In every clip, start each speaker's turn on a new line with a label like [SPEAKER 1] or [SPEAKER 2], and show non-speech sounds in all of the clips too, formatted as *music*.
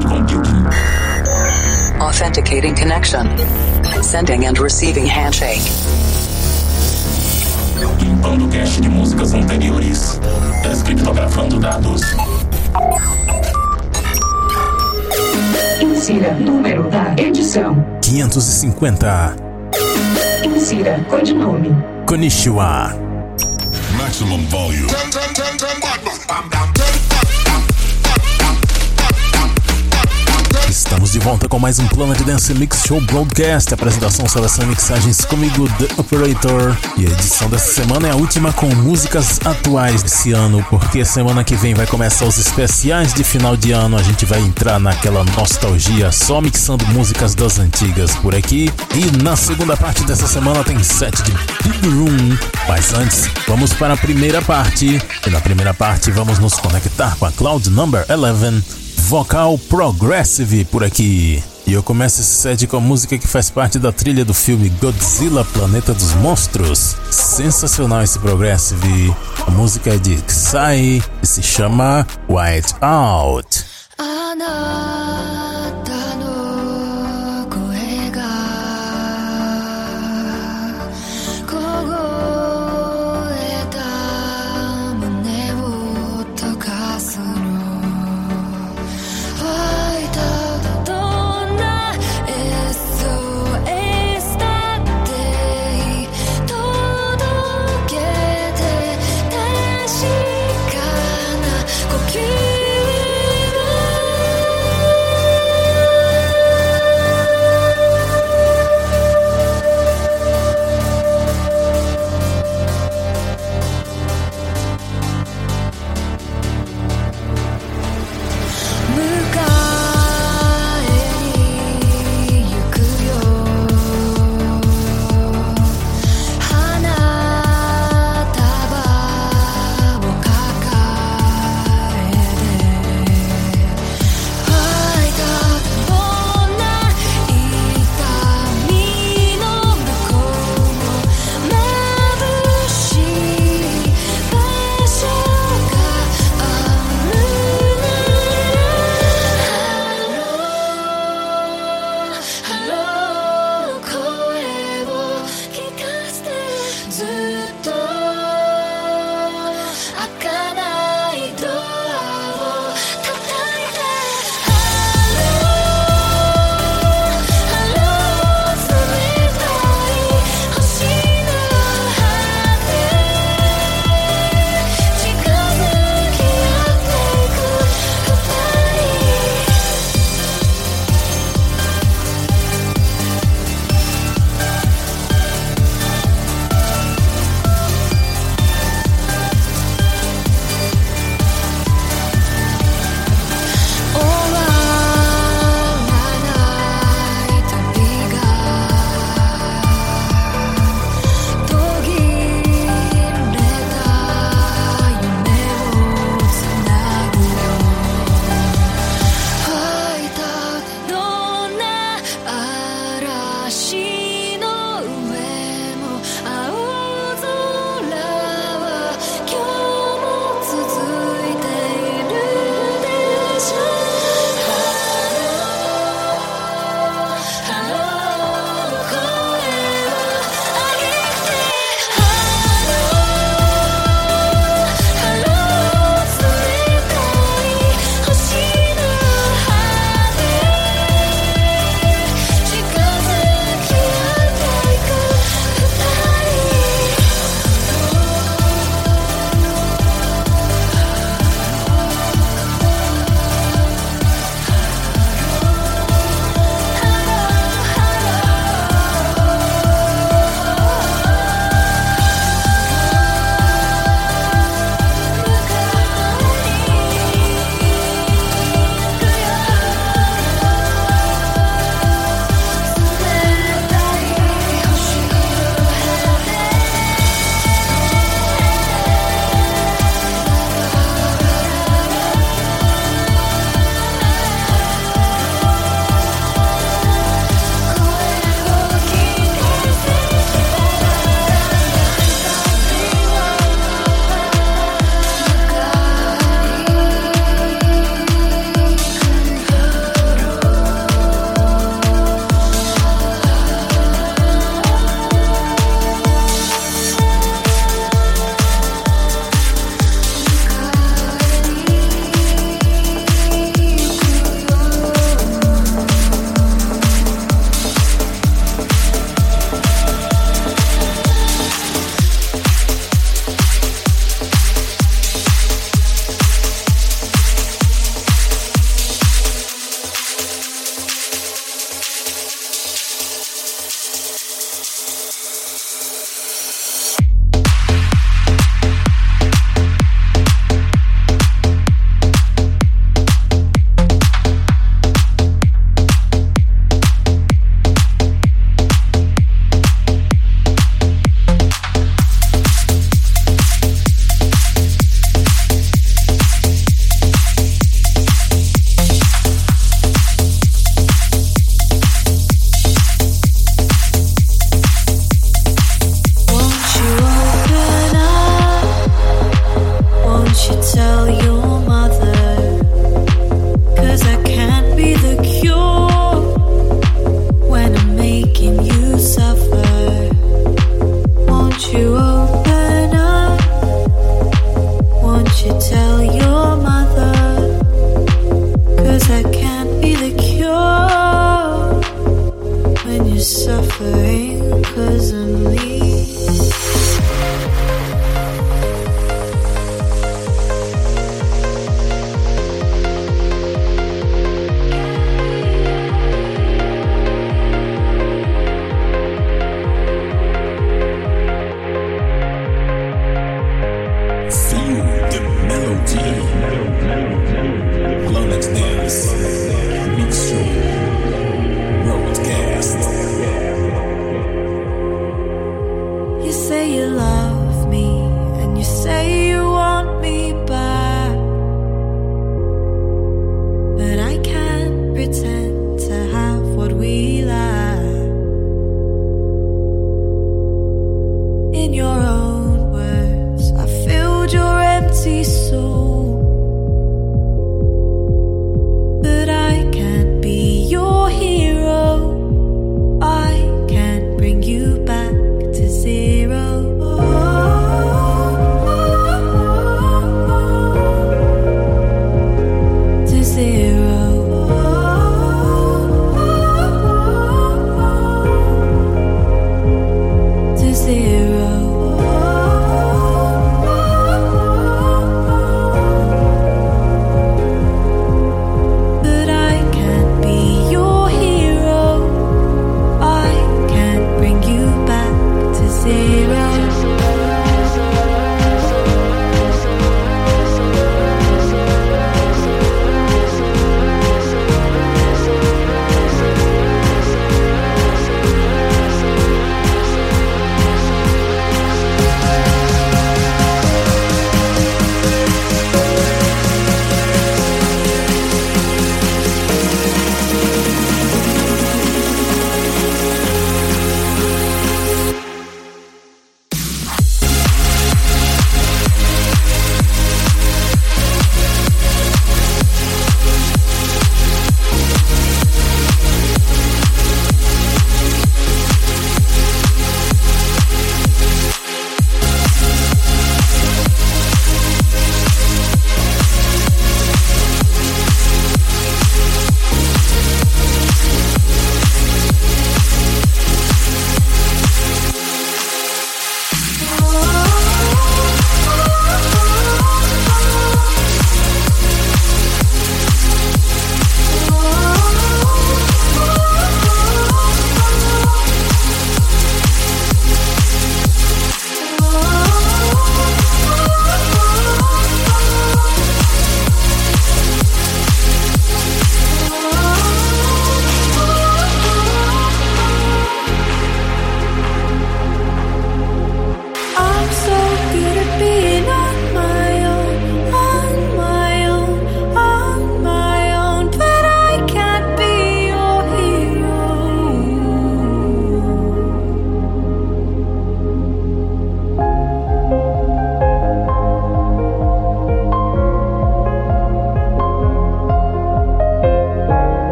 [SPEAKER 1] cloud computing.
[SPEAKER 2] Authenticating connection. Sending and receiving handshake.
[SPEAKER 1] Limpando cache de músicas anteriores. Descriptografando dados.
[SPEAKER 3] Insira número da edição.
[SPEAKER 4] 550.
[SPEAKER 3] Insira codinome.
[SPEAKER 4] Konnichiwa.
[SPEAKER 5] Maximum volume.
[SPEAKER 4] Estamos de volta com mais um Planet Dance Mix Show Broadcast. Apresentação, seleção e mixagens comigo, The Operator. E a edição dessa semana é a última com músicas atuais desse ano, porque semana que vem vai começar os especiais de final de ano. A gente vai entrar naquela nostalgia, só mixando músicas das antigas por aqui. E na segunda parte dessa semana tem set de Big Room. Mas antes, vamos para a primeira parte. E na primeira parte vamos nos conectar com a Cloud Number 11 vocal progressive por aqui. E eu começo esse set com a música que faz parte da trilha do filme Godzilla Planeta dos Monstros. Sensacional esse progressive. A música é de Psy e se chama White Out.
[SPEAKER 6] あ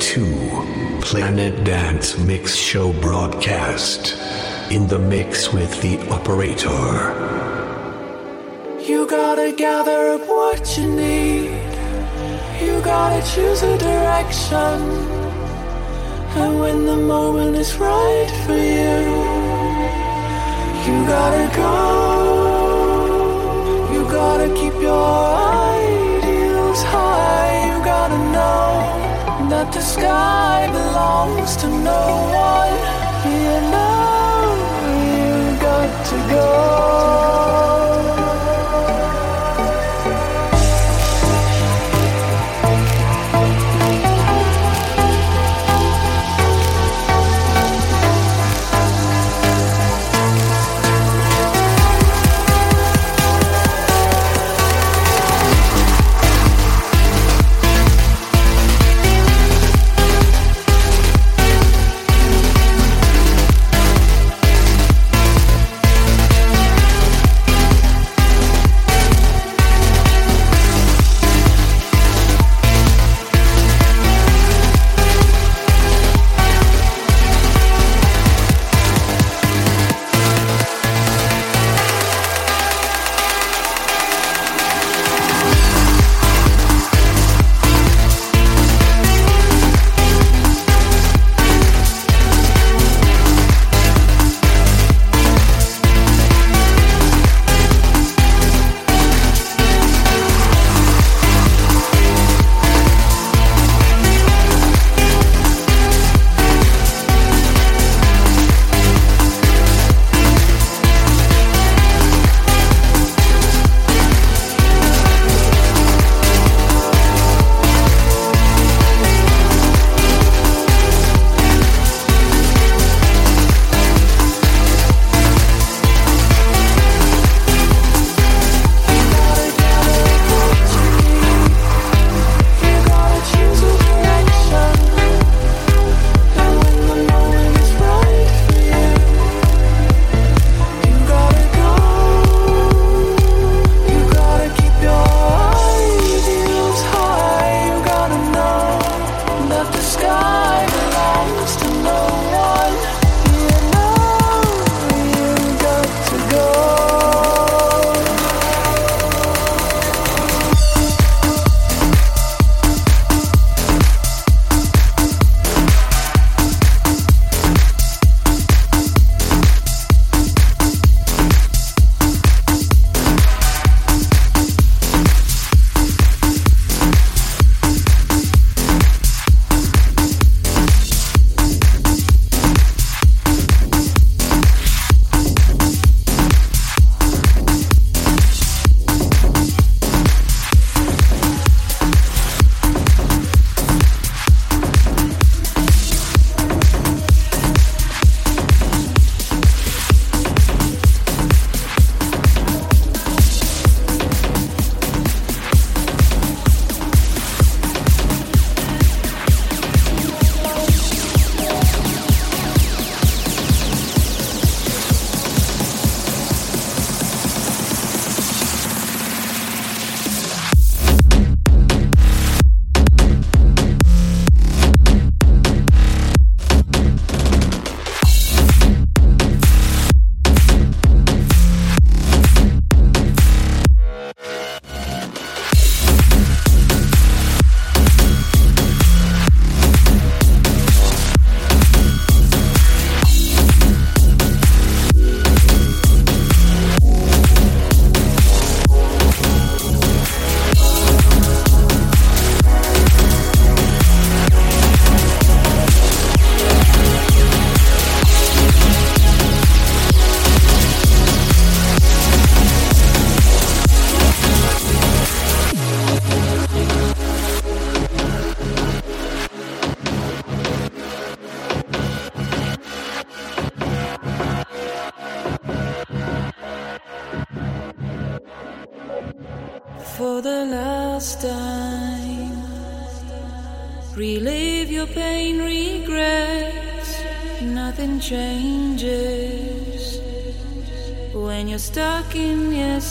[SPEAKER 7] to Planet Dance Mix Show broadcast in the mix with the operator.
[SPEAKER 8] You gotta gather up what you need. You gotta choose a direction. And when the moment is right for you, you gotta go. You gotta keep your ideals that the sky belongs to no one. You know you got to go.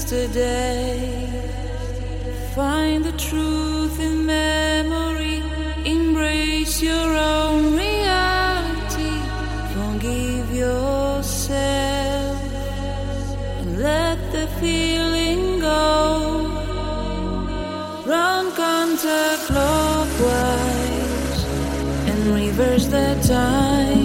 [SPEAKER 6] Yesterday. Find the truth in memory, embrace your own reality. Forgive yourself and let the feeling go. Run counterclockwise and reverse the time.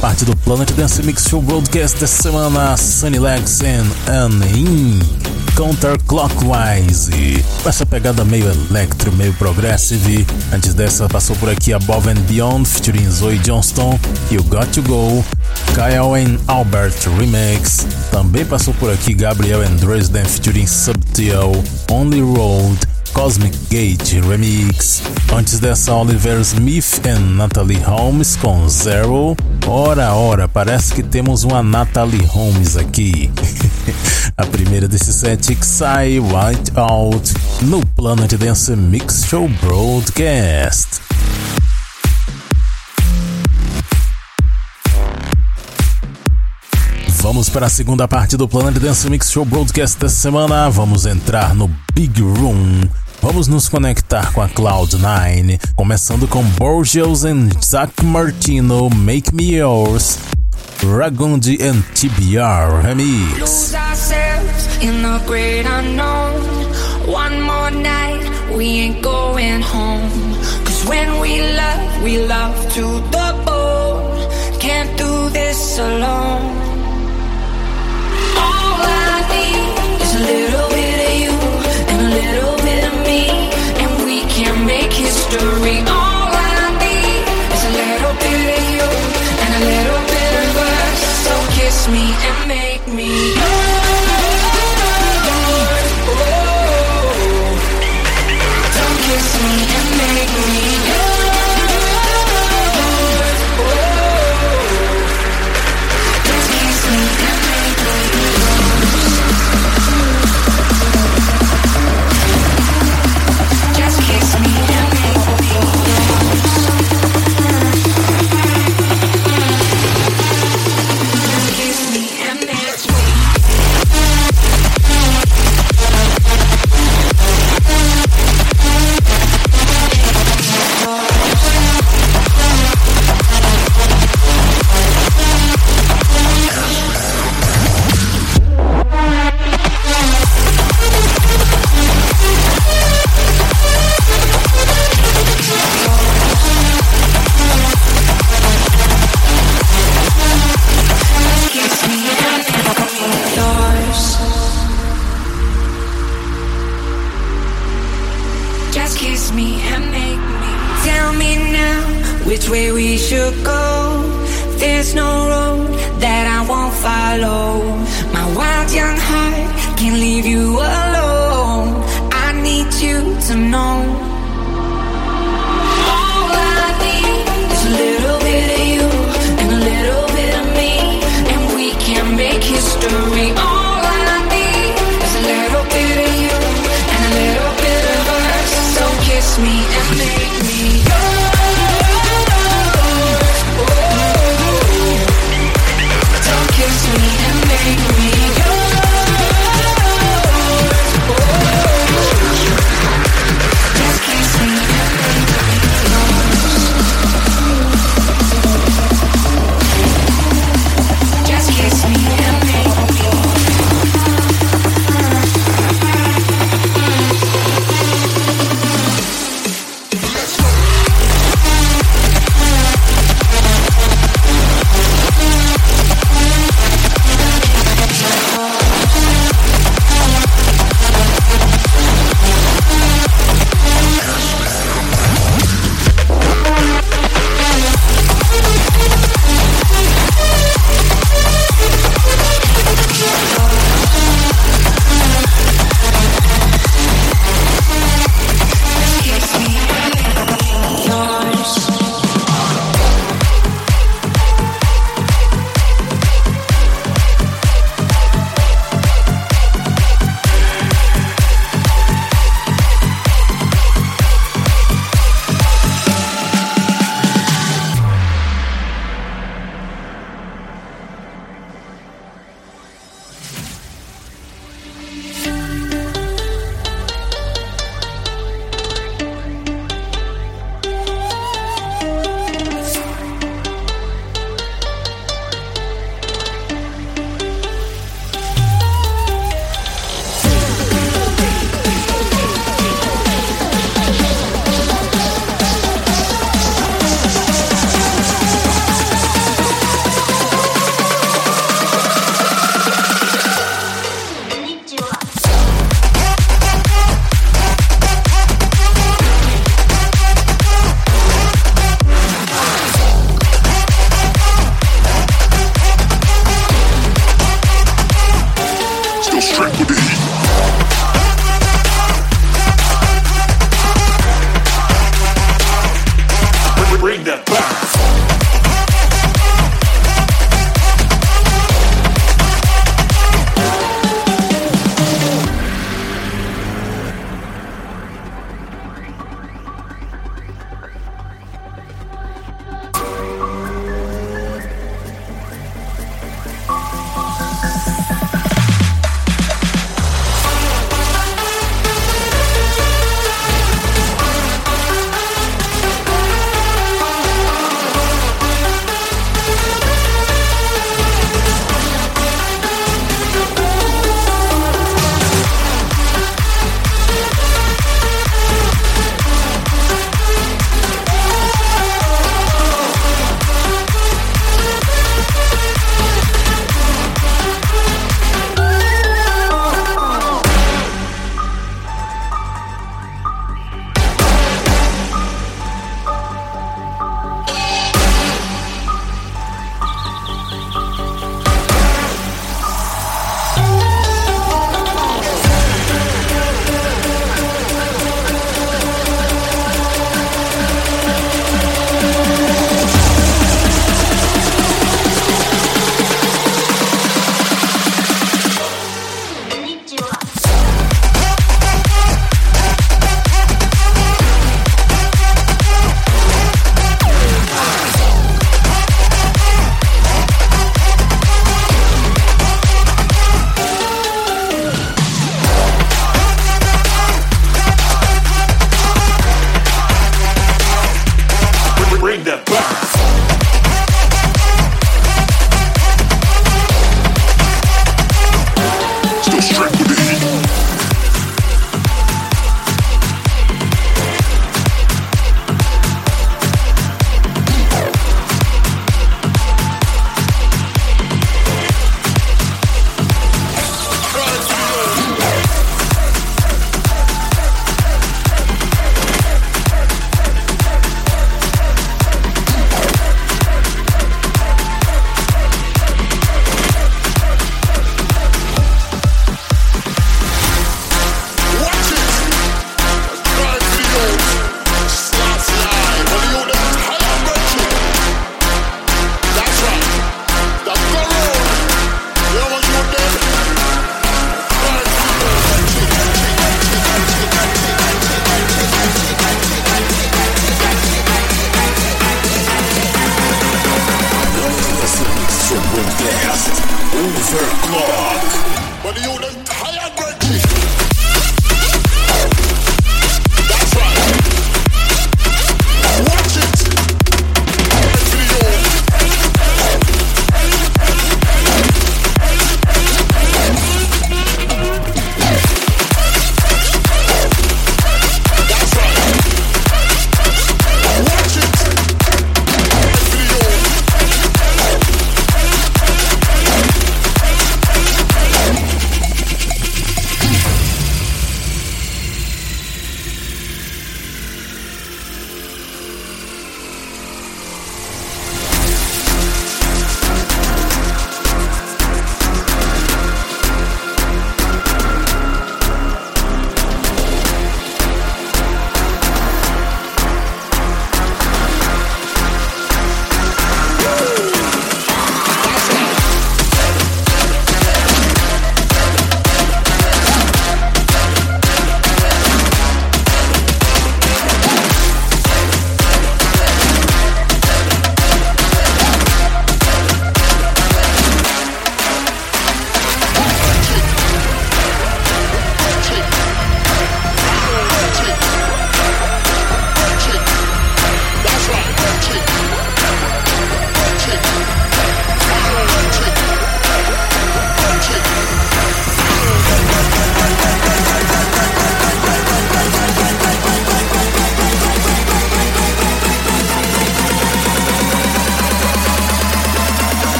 [SPEAKER 4] Parte do Planet Dance Mix Show Broadcast dessa semana, Sunny Legs and Anne Counterclockwise. Essa pegada meio electro, meio progressive. Antes dessa, passou por aqui Above and Beyond, featuring Zoe Johnston, You Got To Go, Kyle and Albert Remix. Também passou por aqui Gabriel and Dresden, featuring Subtil, Only Road. Cosmic Gate Remix. Antes dessa, Oliver Smith e Natalie Holmes com Zero. Ora, ora, parece que temos uma Natalie Holmes aqui. *laughs* A primeira desse set, Psy White Out, no Planet Dance Mix Show Broadcast. Vamos para a segunda parte do Planet Dance Mix Show Broadcast dessa semana. Vamos entrar no Big Room. Vamos nos conectar com a Cloud9, começando com Borges and Zach Martino, Make Me Yours, Ragundi and TBR Remix.
[SPEAKER 9] we ain't going home. Cause when we love, we love to the bone. Can't do this alone. Me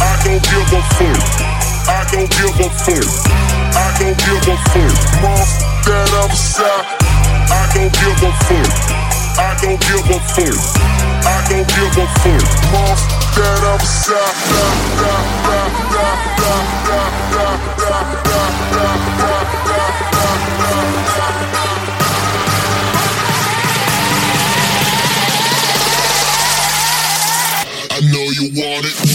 [SPEAKER 9] I don't
[SPEAKER 10] give a fuck. I don't give a fuck. I don't give a fuck. Mom, I'm sorry. I don't give a fuck. I don't give a fuck. I don't give a fuck. Mom,
[SPEAKER 5] that side. I know you want it.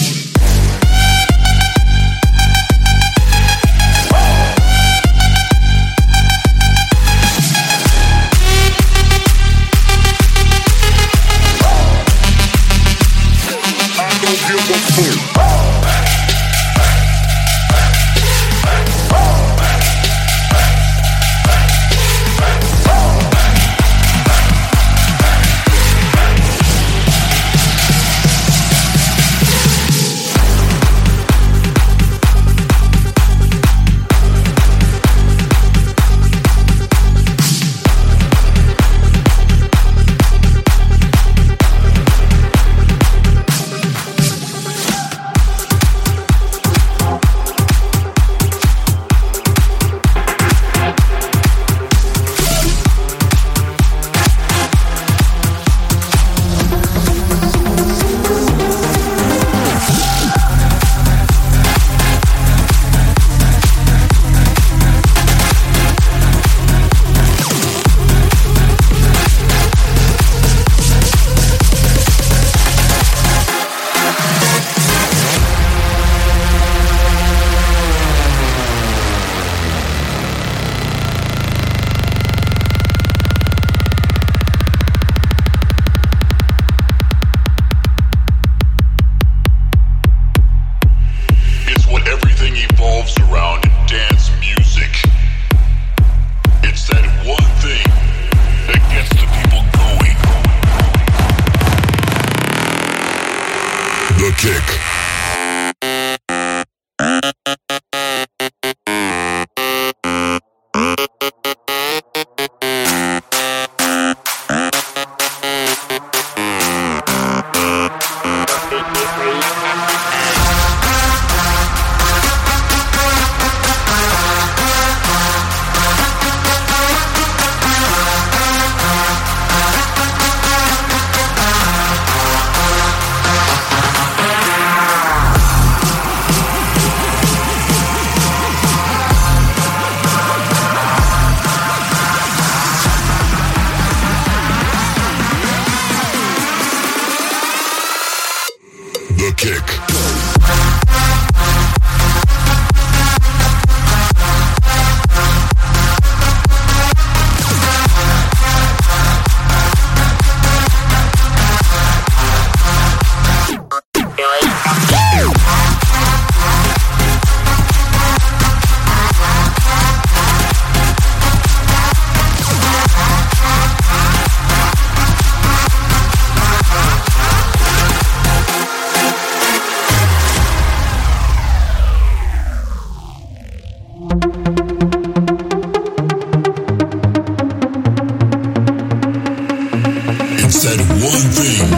[SPEAKER 5] That one thing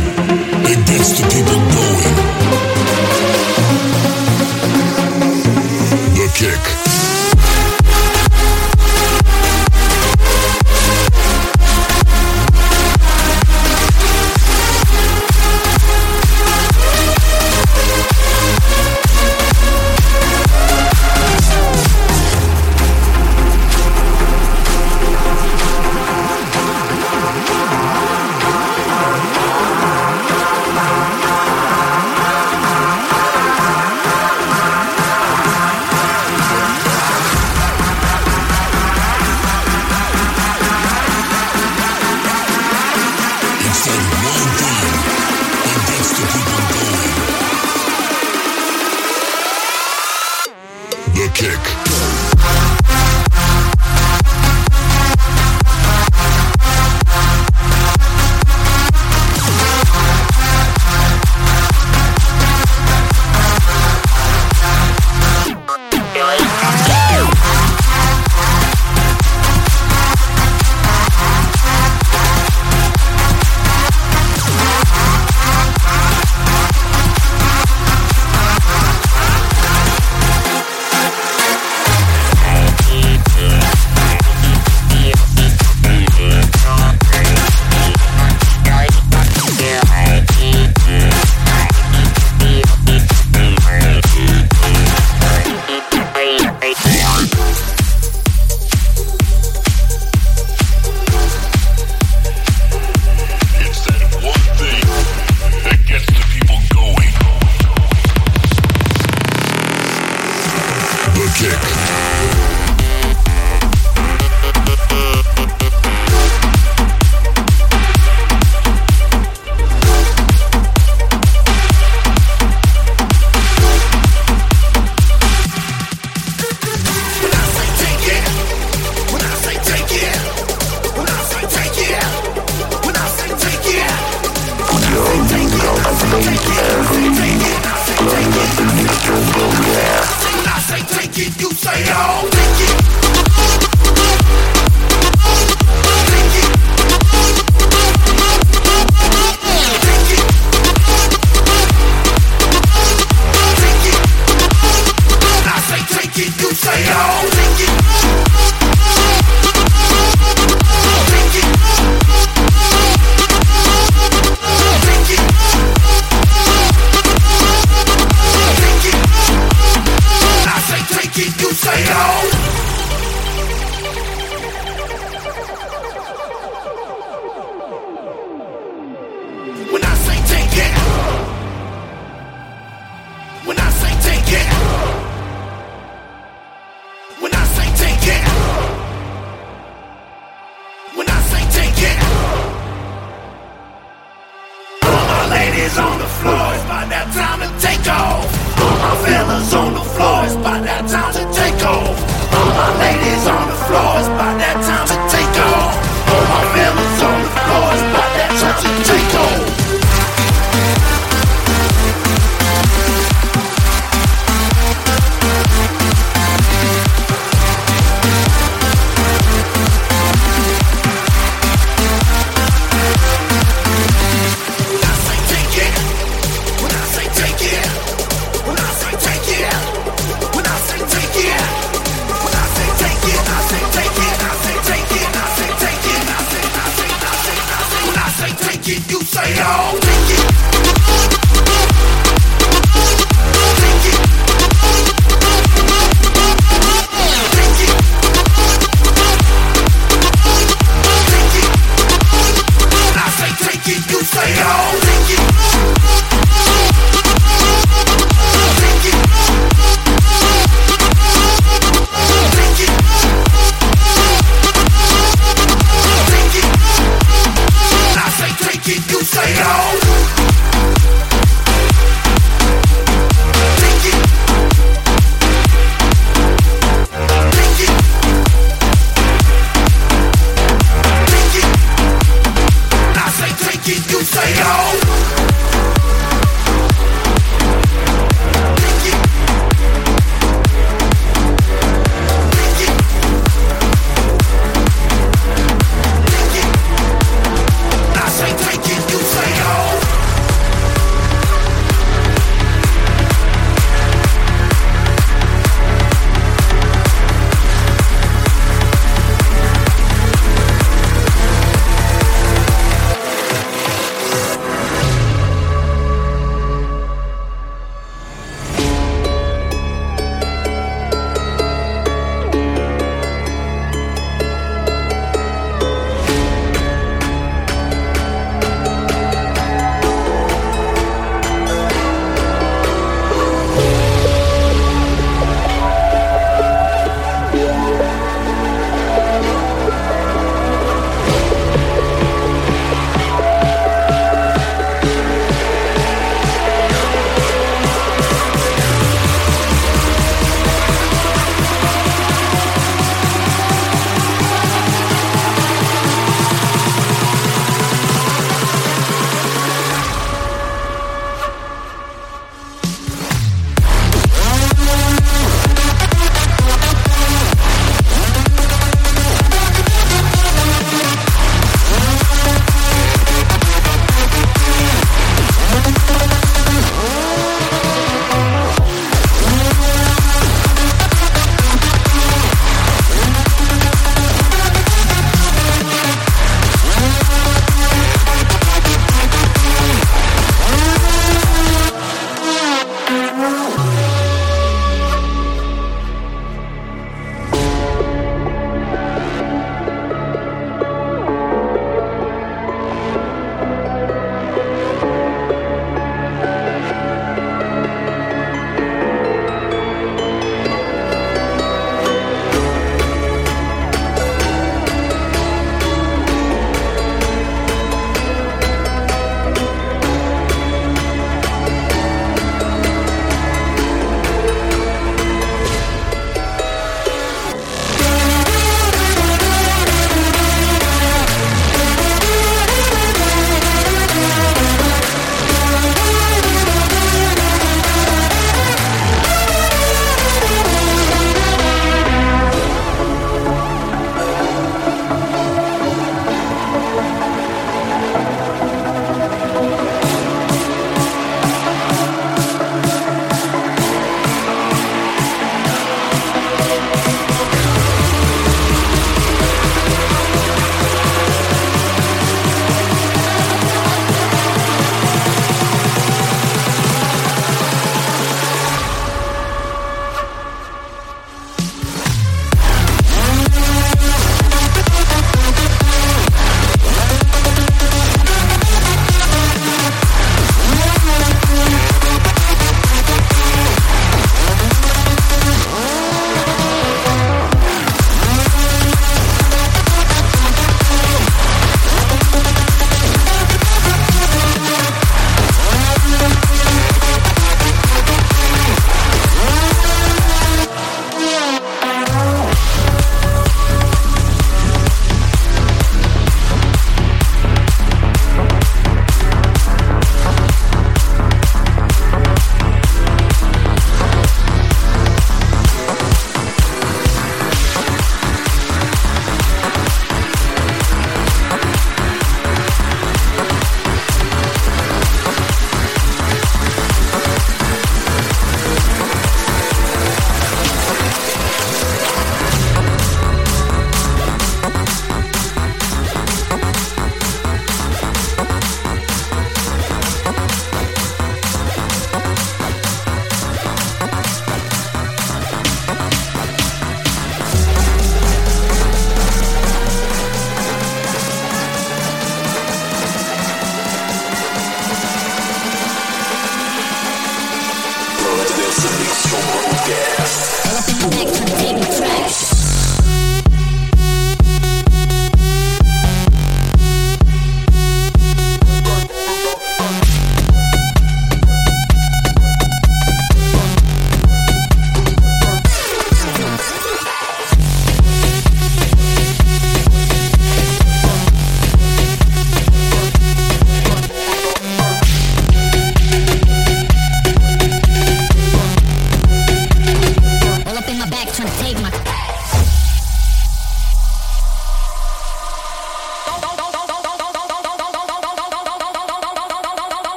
[SPEAKER 5] that gets the people going.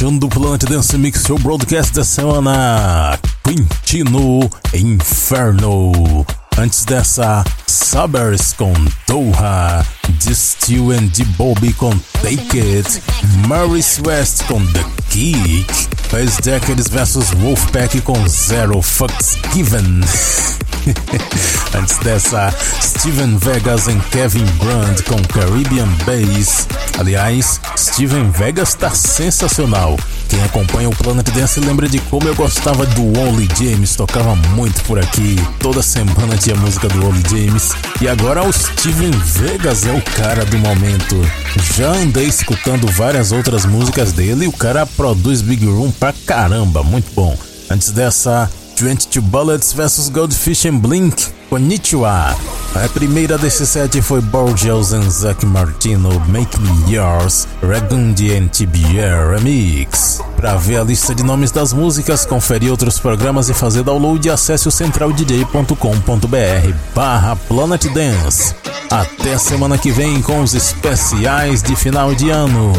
[SPEAKER 4] Fechando o Planet Dance Mix Show Broadcast da semana, Quintino Inferno. Antes dessa, Sabers com Doha, Distill and D Bobby com Take It, Maurice West com The Kick, Face Decades vs Wolfpack com Zero Fucks Given. *laughs* Antes dessa, Steven Vegas e Kevin Brand com Caribbean Bass. Aliás, Steven Vegas tá sensacional. Quem acompanha o Planet Dance lembra de como eu gostava do Only James, tocava muito por aqui. Toda semana tinha música do Only James. E agora o Steven Vegas é o cara do momento. Já andei escutando várias outras músicas dele e o cara produz Big Room pra caramba, muito bom. Antes dessa, 22 Bullets vs Goldfish and Blink, Konnichiwa. A primeira desse set foi Borgels and Zack Martino, Make Me Yours, Ragundi and TBR Remix. Para ver a lista de nomes das músicas, conferir outros programas e fazer download, acesse o centraldj.com.br barra Planet Dance. Até semana que vem com os especiais de final de ano.